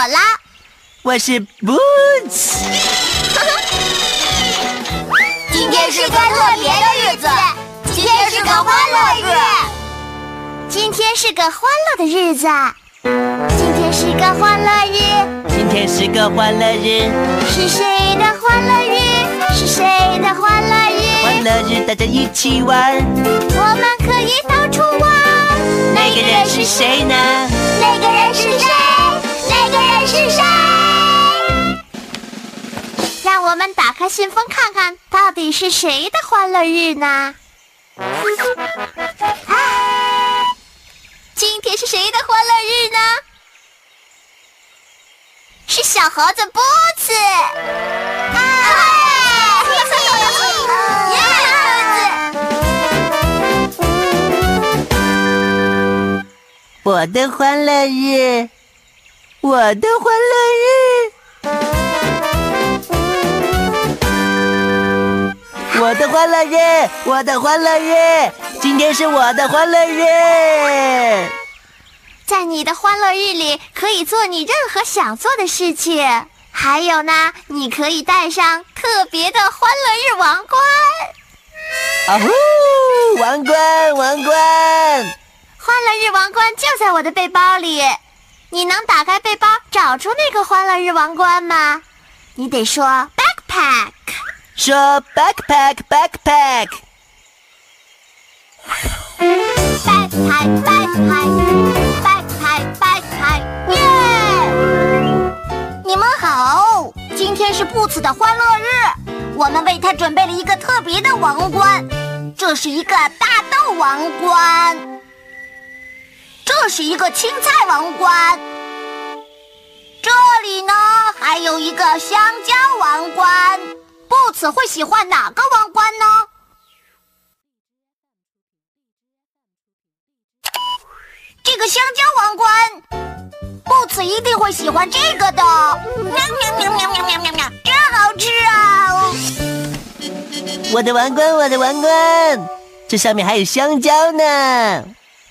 朵拉，我是 Boots。今天是个特别的日子，今天是个欢乐日。今天是个欢乐的日子，今天是个欢乐日。今天是个欢乐日，是谁的欢乐日？是谁的欢乐日？欢乐日，大家一起玩。我们可以到处玩。那个人是谁呢？那个人是谁？是谁？让我们打开信封看看，到底是谁的欢乐日呢？今天是谁的欢乐日呢？是小猴子波子。我的欢乐日。我的欢乐日，我的欢乐日，我的欢乐日，今天是我的欢乐日。在你的欢乐日里，可以做你任何想做的事情。还有呢，你可以戴上特别的欢乐日王冠。啊呼！王冠，王冠！欢乐日王冠就在我的背包里。你能打开背包找出那个欢乐日王冠吗？你得说 backpack，说 backpack backpack。backpack backpack backpack backpack 耶！你们好，今天是布茨的欢乐日，我们为他准备了一个特别的王冠，这是一个大豆王冠。这是一个青菜王冠，这里呢还有一个香蕉王冠。布茨会喜欢哪个王冠呢？这个香蕉王冠，布茨一定会喜欢这个的。喵喵喵喵喵喵喵喵，真好吃啊！我的王冠，我的王冠，这上面还有香蕉呢。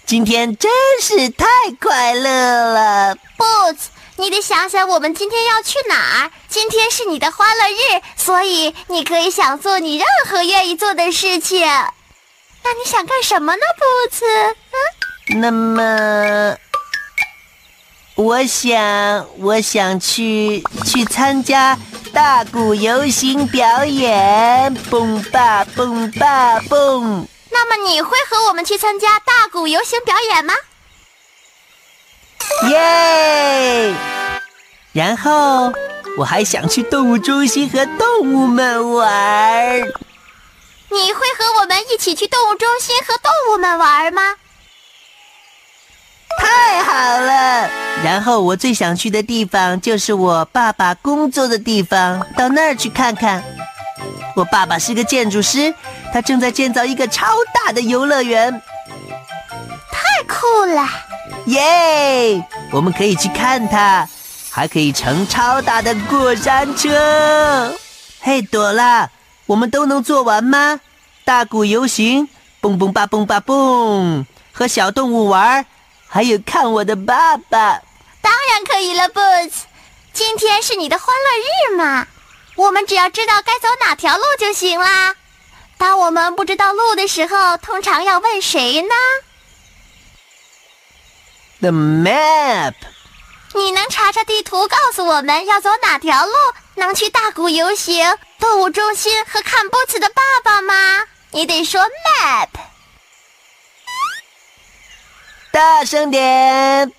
今天真是太快乐了，Boots，你得想想我们今天要去哪儿。今天是你的欢乐日，所以你可以想做你任何愿意做的事情。那你想干什么呢，Boots？嗯，那么，我想，我想去去参加大鼓游行表演，蹦吧蹦吧蹦。那么你会和我们去参加大鼓游行表演吗？耶！然后我还想去动物中心和动物们玩。你会和我们一起去动物中心和动物们玩吗？太好了！然后我最想去的地方就是我爸爸工作的地方，到那儿去看看。我爸爸是个建筑师。他正在建造一个超大的游乐园，太酷了！耶，我们可以去看它，还可以乘超大的过山车。嘿，朵拉，我们都能做完吗？大鼓游行，蹦蹦吧蹦吧蹦，和小动物玩，还有看我的爸爸。当然可以了，Boots。今天是你的欢乐日嘛，我们只要知道该走哪条路就行啦。当我们不知道路的时候，通常要问谁呢？The map。你能查查地图，告诉我们要走哪条路，能去大谷游行动物中心和看布奇的爸爸吗？你得说 map。大声点。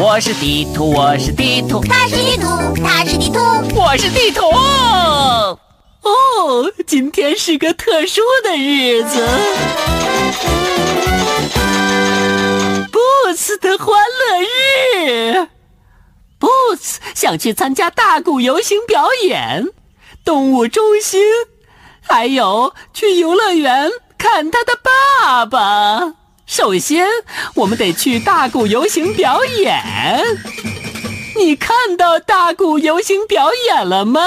我是地图，我是地图，他是地图，他是地图，我是地图。哦，今天是个特殊的日子，Boots 的欢乐日。Boots 想去参加大鼓游行表演，动物中心，还有去游乐园看他的爸爸。首先，我们得去大鼓游行表演。你看到大鼓游行表演了吗？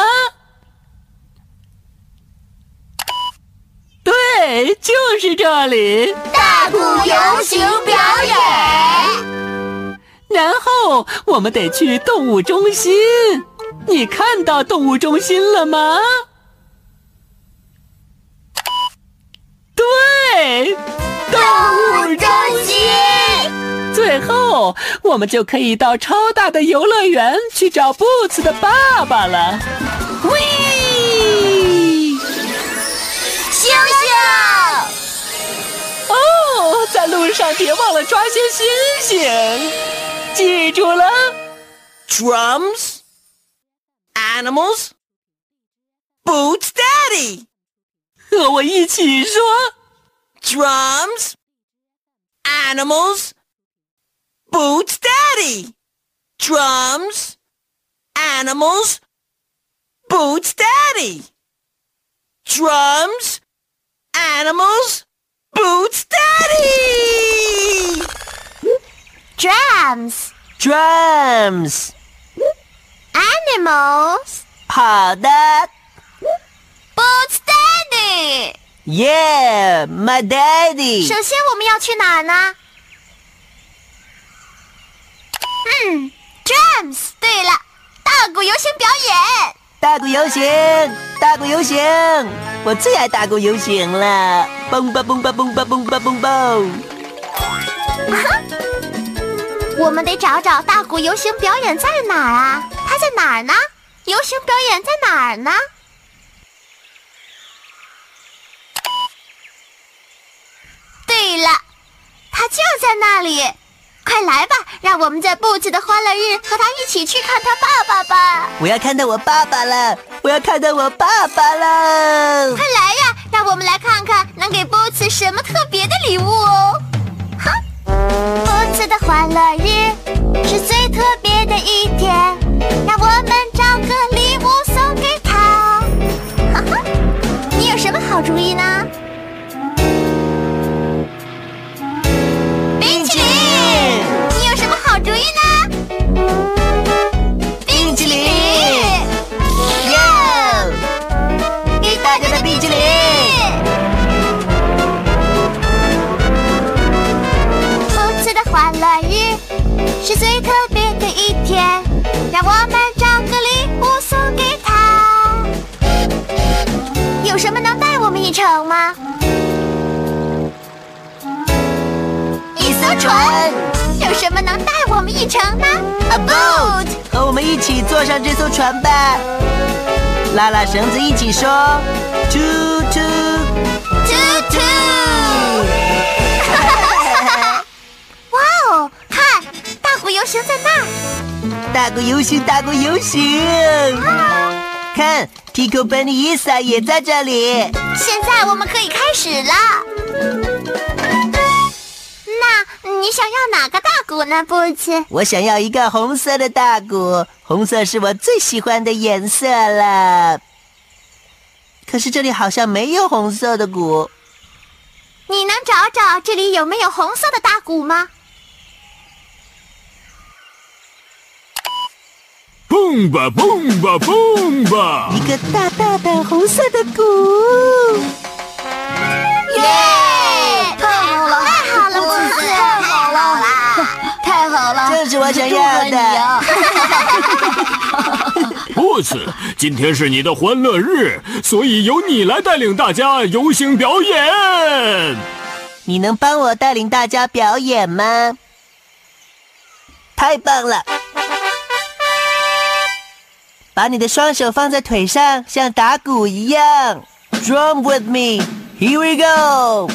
对，就是这里。大鼓游行表演。然后我们得去动物中心，你看到动物中心了吗？对，动物中心。最后，我们就可以到超大的游乐园去找 Boots 的爸爸了。喂，星星！哦，在路上别忘了抓些星星。记住了，drums, animals, boots daddy，和我一起说，drums, animals, boots daddy, drums, animals, boots daddy, drums, animals, boots daddy。Drums, drums, animals. 好的。 Boots Daddy. Yeah, my daddy. 首先我们要去哪儿呢？嗯，Drums。对了，大鼓游行表演。大鼓游行，大鼓游行，我最爱大鼓游行了！蹦吧蹦吧蹦吧蹦吧蹦吧。我们得找找大鼓游行表演在哪儿啊？它在哪儿呢？游行表演在哪儿呢？对了，他就在那里！快来吧，让我们在布置的欢乐日和他一起去看他爸爸吧！我要看到我爸爸了！我要看到我爸爸了！快来呀，让我们来看看能给布茨什么特别的礼物哦！的欢乐日是最特别的一天，让我们找个有什么好主意呢？是最特别的一天，让我们找个礼物送给他。有什么能带我们一程吗？一艘船。一程吗？A boat。和我们一起坐上这艘船吧。拉拉绳子，一起说，two two two two。哇哦，看，大鼓游行在那儿，大鼓游行，大鼓游行。看，Tico、Benny、Isa 也在这里。现在我们可以开始了。那你想要哪个大鼓呢，布奇？我想要一个红色的大鼓，红色是我最喜欢的颜色了。可是这里好像没有红色的鼓。你能找找这里有没有红色的大鼓吗？蹦吧蹦吧蹦吧！一个大大的红色的鼓，耶！太好了，太好了，布子，太好了，太好了，这是我想要的。布子，今天是你的欢乐日，所以由你来带领大家游行表演。你能帮我带领大家表演吗？太棒了！把你的双手放在腿上，像打鼓一样。Drum with me, here we go.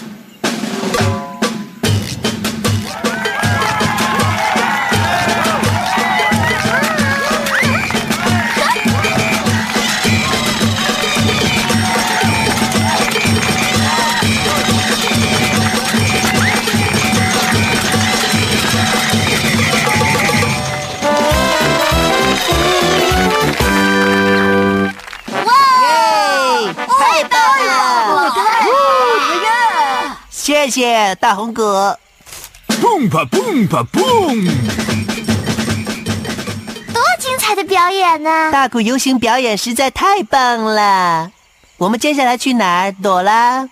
谢谢大红果。蹦吧蹦吧蹦！多精彩的表演呢！大鼓游行表演实在太棒了。我们接下来去哪儿？朵拉。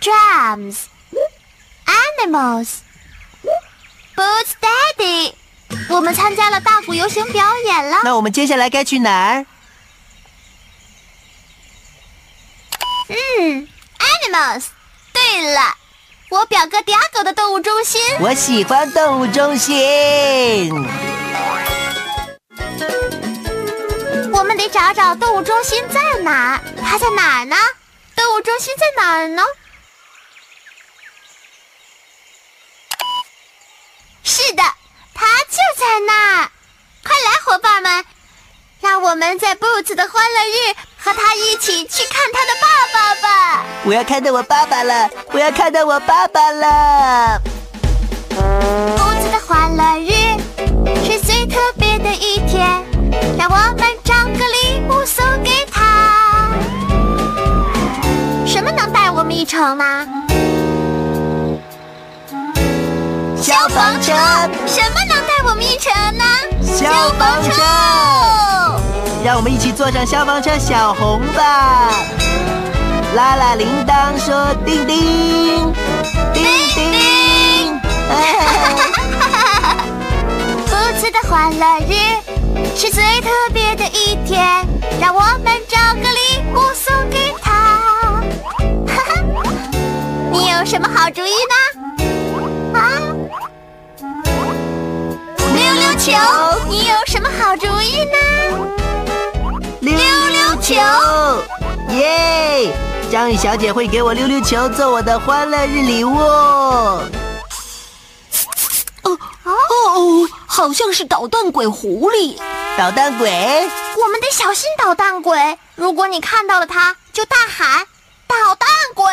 Drums, animals, Boots Daddy，我们参加了大鼓游行表演了。那我们接下来该去哪儿？嗯，animals。对了，我表哥 Diago 的动物中心。我喜欢动物中心。我们得找找动物中心在哪儿，它在哪儿呢？动物中心在哪儿呢？是的，它就在那儿。快来，伙伴们，让我们在 Boots 的欢乐日和他一起去看他的爸爸吧。我要看到我爸爸了！我要看到我爸爸了！Boots 的欢乐日是最特别的一天，让我们找个礼物送给他。什么能带我们一程呢？消防车，什么能带我们一程呢？消防车，让我们一起坐上消防车小红吧！拉拉铃铛说：“叮叮，叮叮。”不次的欢乐日是最特别的一天，让我们找个礼物送给他。哈哈，你有什么好主意呢？啊？溜溜球，你有什么好主意呢？球，耶！章鱼小姐会给我溜溜球做我的欢乐日礼物。哦哦，好像是捣蛋鬼狐狸。捣蛋鬼，我们得小心捣蛋鬼。如果你看到了它，就大喊“捣蛋鬼”。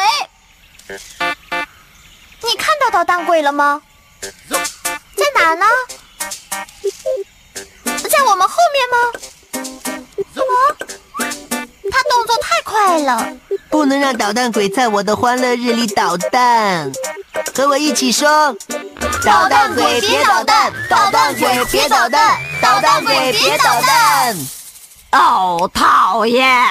你看到捣蛋鬼了吗？在哪儿呢？在我们后面吗？不能让捣蛋鬼在我的欢乐日里捣蛋。和我一起说：捣蛋鬼别捣蛋，捣蛋鬼别捣蛋，捣蛋鬼别捣蛋。哦，讨厌！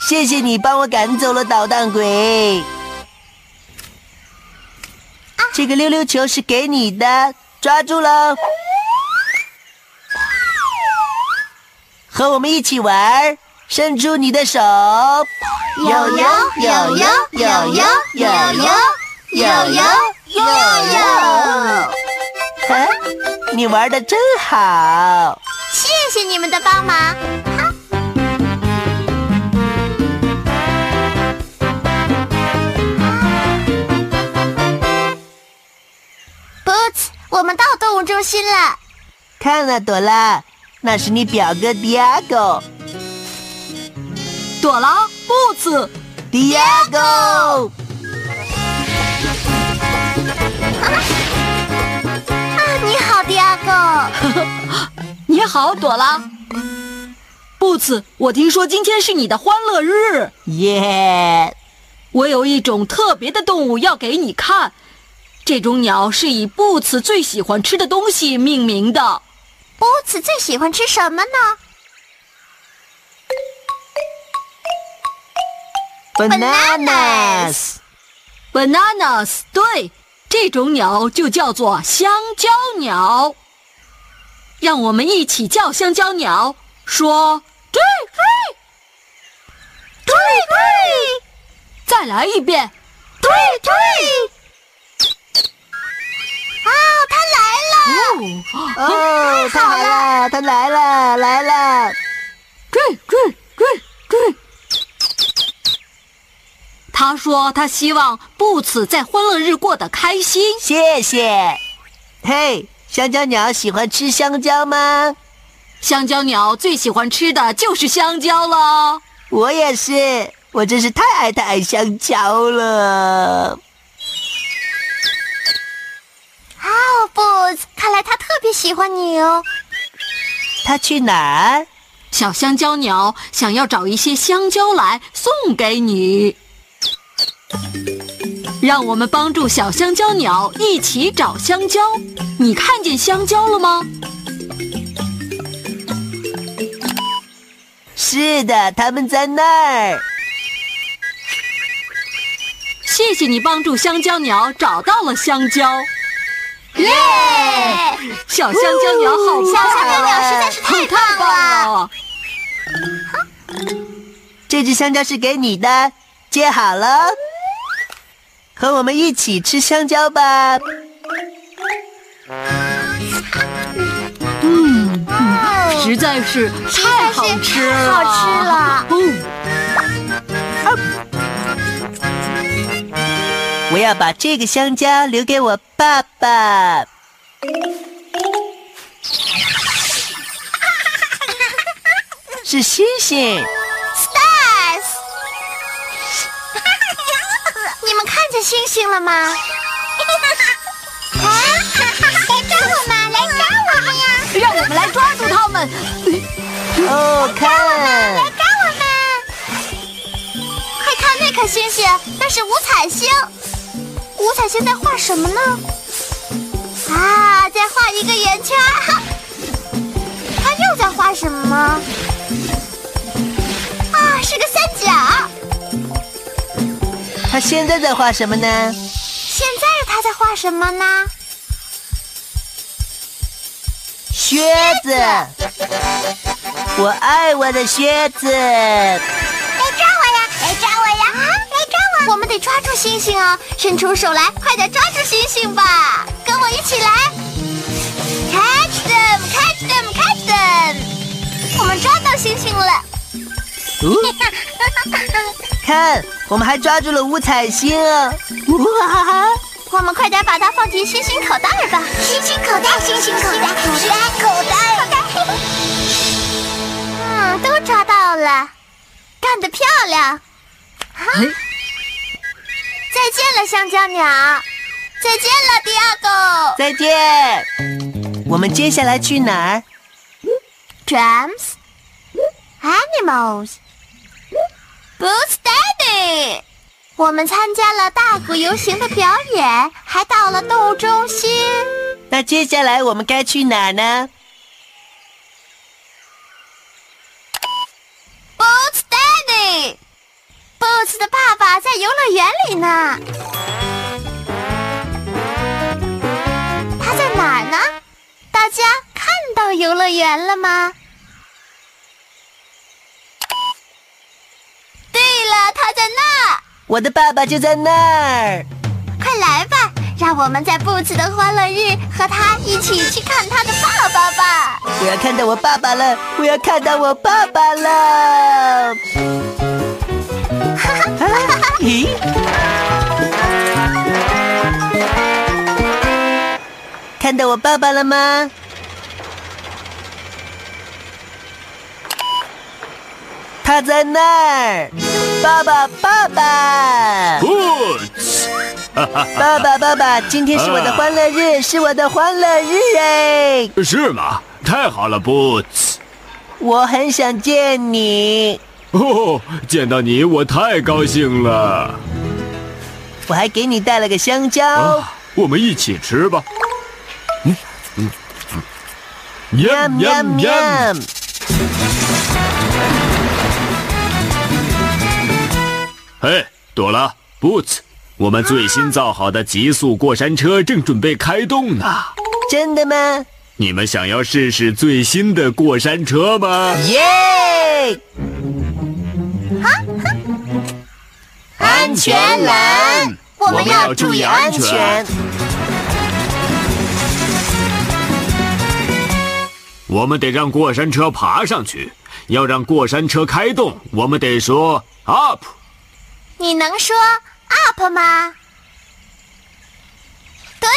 谢谢你帮我赶走了捣蛋鬼。这个溜溜球是给你的，抓住了。和我们一起玩，伸出你的手。有有有有有有有有有有有有。啊，你玩的真好。谢谢你们的帮忙。哈。Boots，我们到动物中心了。看了，朵拉，那是你表哥 Diago。朵拉，布茨，Diago，啊，你好，Diago。你好，朵拉。布茨，我听说今天是你的欢乐日，耶！我有一种特别的动物要给你看。这种鸟是以布茨最喜欢吃的东西命名的。Boots 最喜欢吃什么呢？Bananas，Bananas，对，这种鸟就叫做香蕉鸟。让我们一起叫香蕉鸟，说对对对对再来一遍，对对。啊，他来了！哦，他来了，他来了，来了。追追追追。他说他希望布茨在欢乐日过得开心。谢谢。嘿，香蕉鸟喜欢吃香蕉吗？香蕉鸟最喜欢吃的就是香蕉了。我也是，我真是太爱太爱香蕉了。哦，Boots，看来他特别喜欢你哦。他去哪儿？小香蕉鸟想要找一些香蕉来送给你。让我们帮助小香蕉鸟一起找香蕉。你看见香蕉了吗？是的，他们在那儿。谢谢你帮助香蕉鸟找到了香蕉。耶！小香蕉鸟好小香蕉鸟实在是太棒了。这只香蕉是给你的，接好了。和我们一起吃香蕉吧。嗯，实在是太好吃了，好吃了。我要把这个香蕉留给我爸爸。是星星，stars。你们看见。星星了吗？啊！来抓我们！来抓我们呀！让我们来抓住他们！哦，看！来抓我们！快看那颗星星，那是五彩星。五彩星在画什么呢？啊，在画一个圆圈。他又在画什么？啊，是个三角。他现在在画什么呢？现在他在画什么呢？靴子，我爱我的靴子。我！们得抓住星星哦！伸出手来，快点抓住星星吧！跟我一起来！Catch them! Catch them! Catch them! 我们抓到星星了！看，我们还抓住了五彩星！哇！我们快点把它放进星星口袋吧！星星口袋，星星口袋，口袋，口袋！嗯，都抓到了，干得漂亮！再见了，香蕉鸟！再见了，迪亚狗！再见！我们接下来去哪儿？Drums, animals. Boots Daddy，我们参加了大鼓游行的表演，还到了动物中心。那接下来我们该去哪儿呢？Boots Daddy，Boots 的爸游乐园里呢。他在哪儿呢？大家看到游乐园了吗？对了他在那儿，我的爸爸就在那儿。快来吧，让我们在布茨的欢乐日和他一起去看他的爸爸吧。我要看到我爸爸了，我要看到我爸爸了。看到我爸爸了吗？他在那儿，爸爸，爸爸，Boots，爸爸，爸爸，今天是我的欢乐日，是我的欢乐日哎，是吗？太好了，Boots，我很想见你，哦，见到你我太高兴了，我还给你带了个香蕉，我们一起吃吧，，yum yum yum。嘿，朵拉，Boots，我们最新造好的极速过山车正准备开动呢。真的吗？你们想要试试最新的过山车吗？耶！安全栏，我们要注意安全。我们得让过山车爬上去，要让过山车开动，我们得说 up。你能说 up 吗？对，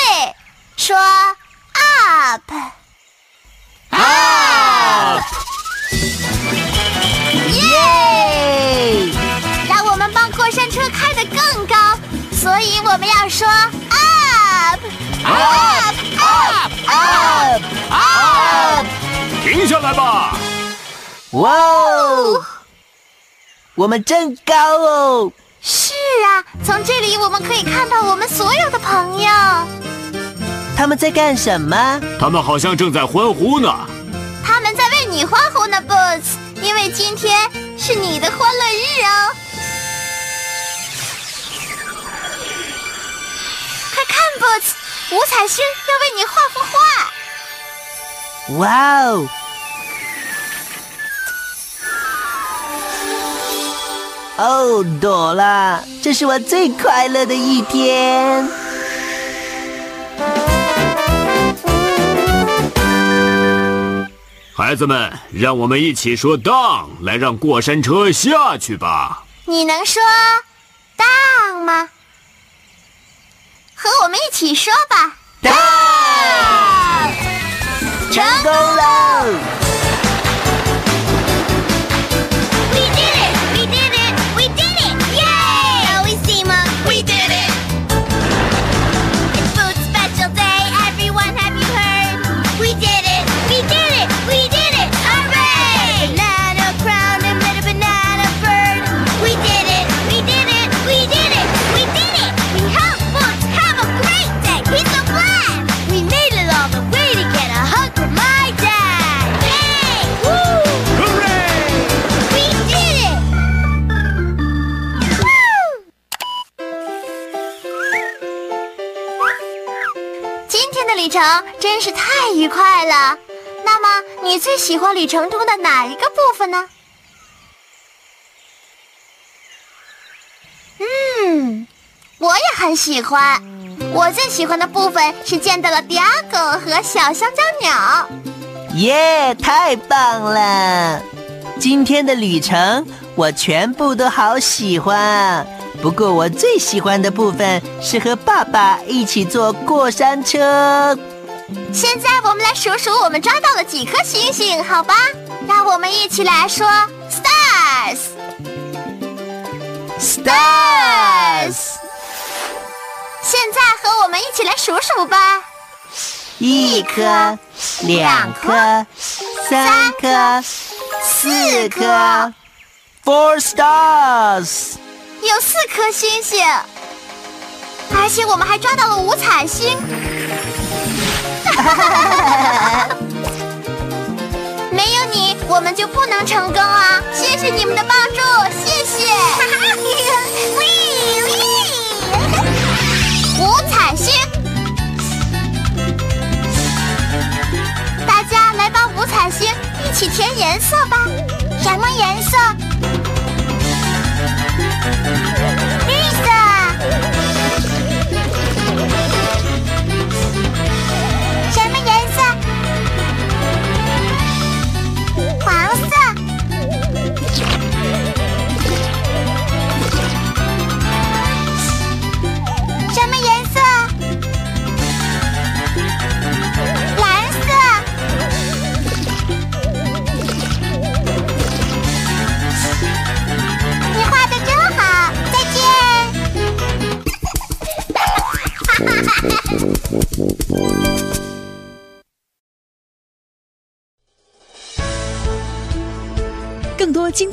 说 up。up。耶！让我们帮过山车开得更高，所以我们要说 up。up up up up。停下来吧。哇哦！我们真高哦！是啊，从这里我们可以看到我们所有的朋友。他们在干什么？他们好像正在欢呼呢。他们在为你欢呼呢，Boots，因为今天是你的欢乐日哦。快看，Boots，五彩星要为你画幅画。哇哦！哦，朵拉，这是我最快乐的一天。孩子们，让我们一起说 “down”，来让过山车下去吧。你能说 “down” 吗？和我们一起说吧，down！成功今天的旅程真是太愉快了。那么，你最喜欢旅程中的哪一个部分呢？嗯，我也很喜欢。我最喜欢的部分是见到了迪亚狗和小香蕉鸟。耶，太棒了！今天的旅程我全部都好喜欢。不过，我最喜欢的部分是和爸爸一起坐过山车。现在我们来数数我们抓到了几颗星星，好吧？让我们一起来说 stars，stars。现在和我们一起来数数吧，一颗、两颗、三颗、四颗，four stars，有四颗星星，而且我们还抓到了五彩星。没有你，我们就不能成功啊！谢谢你们的帮助，谢谢。五彩星，大家来帮五彩星一起填颜色吧。什么颜色？Yeah.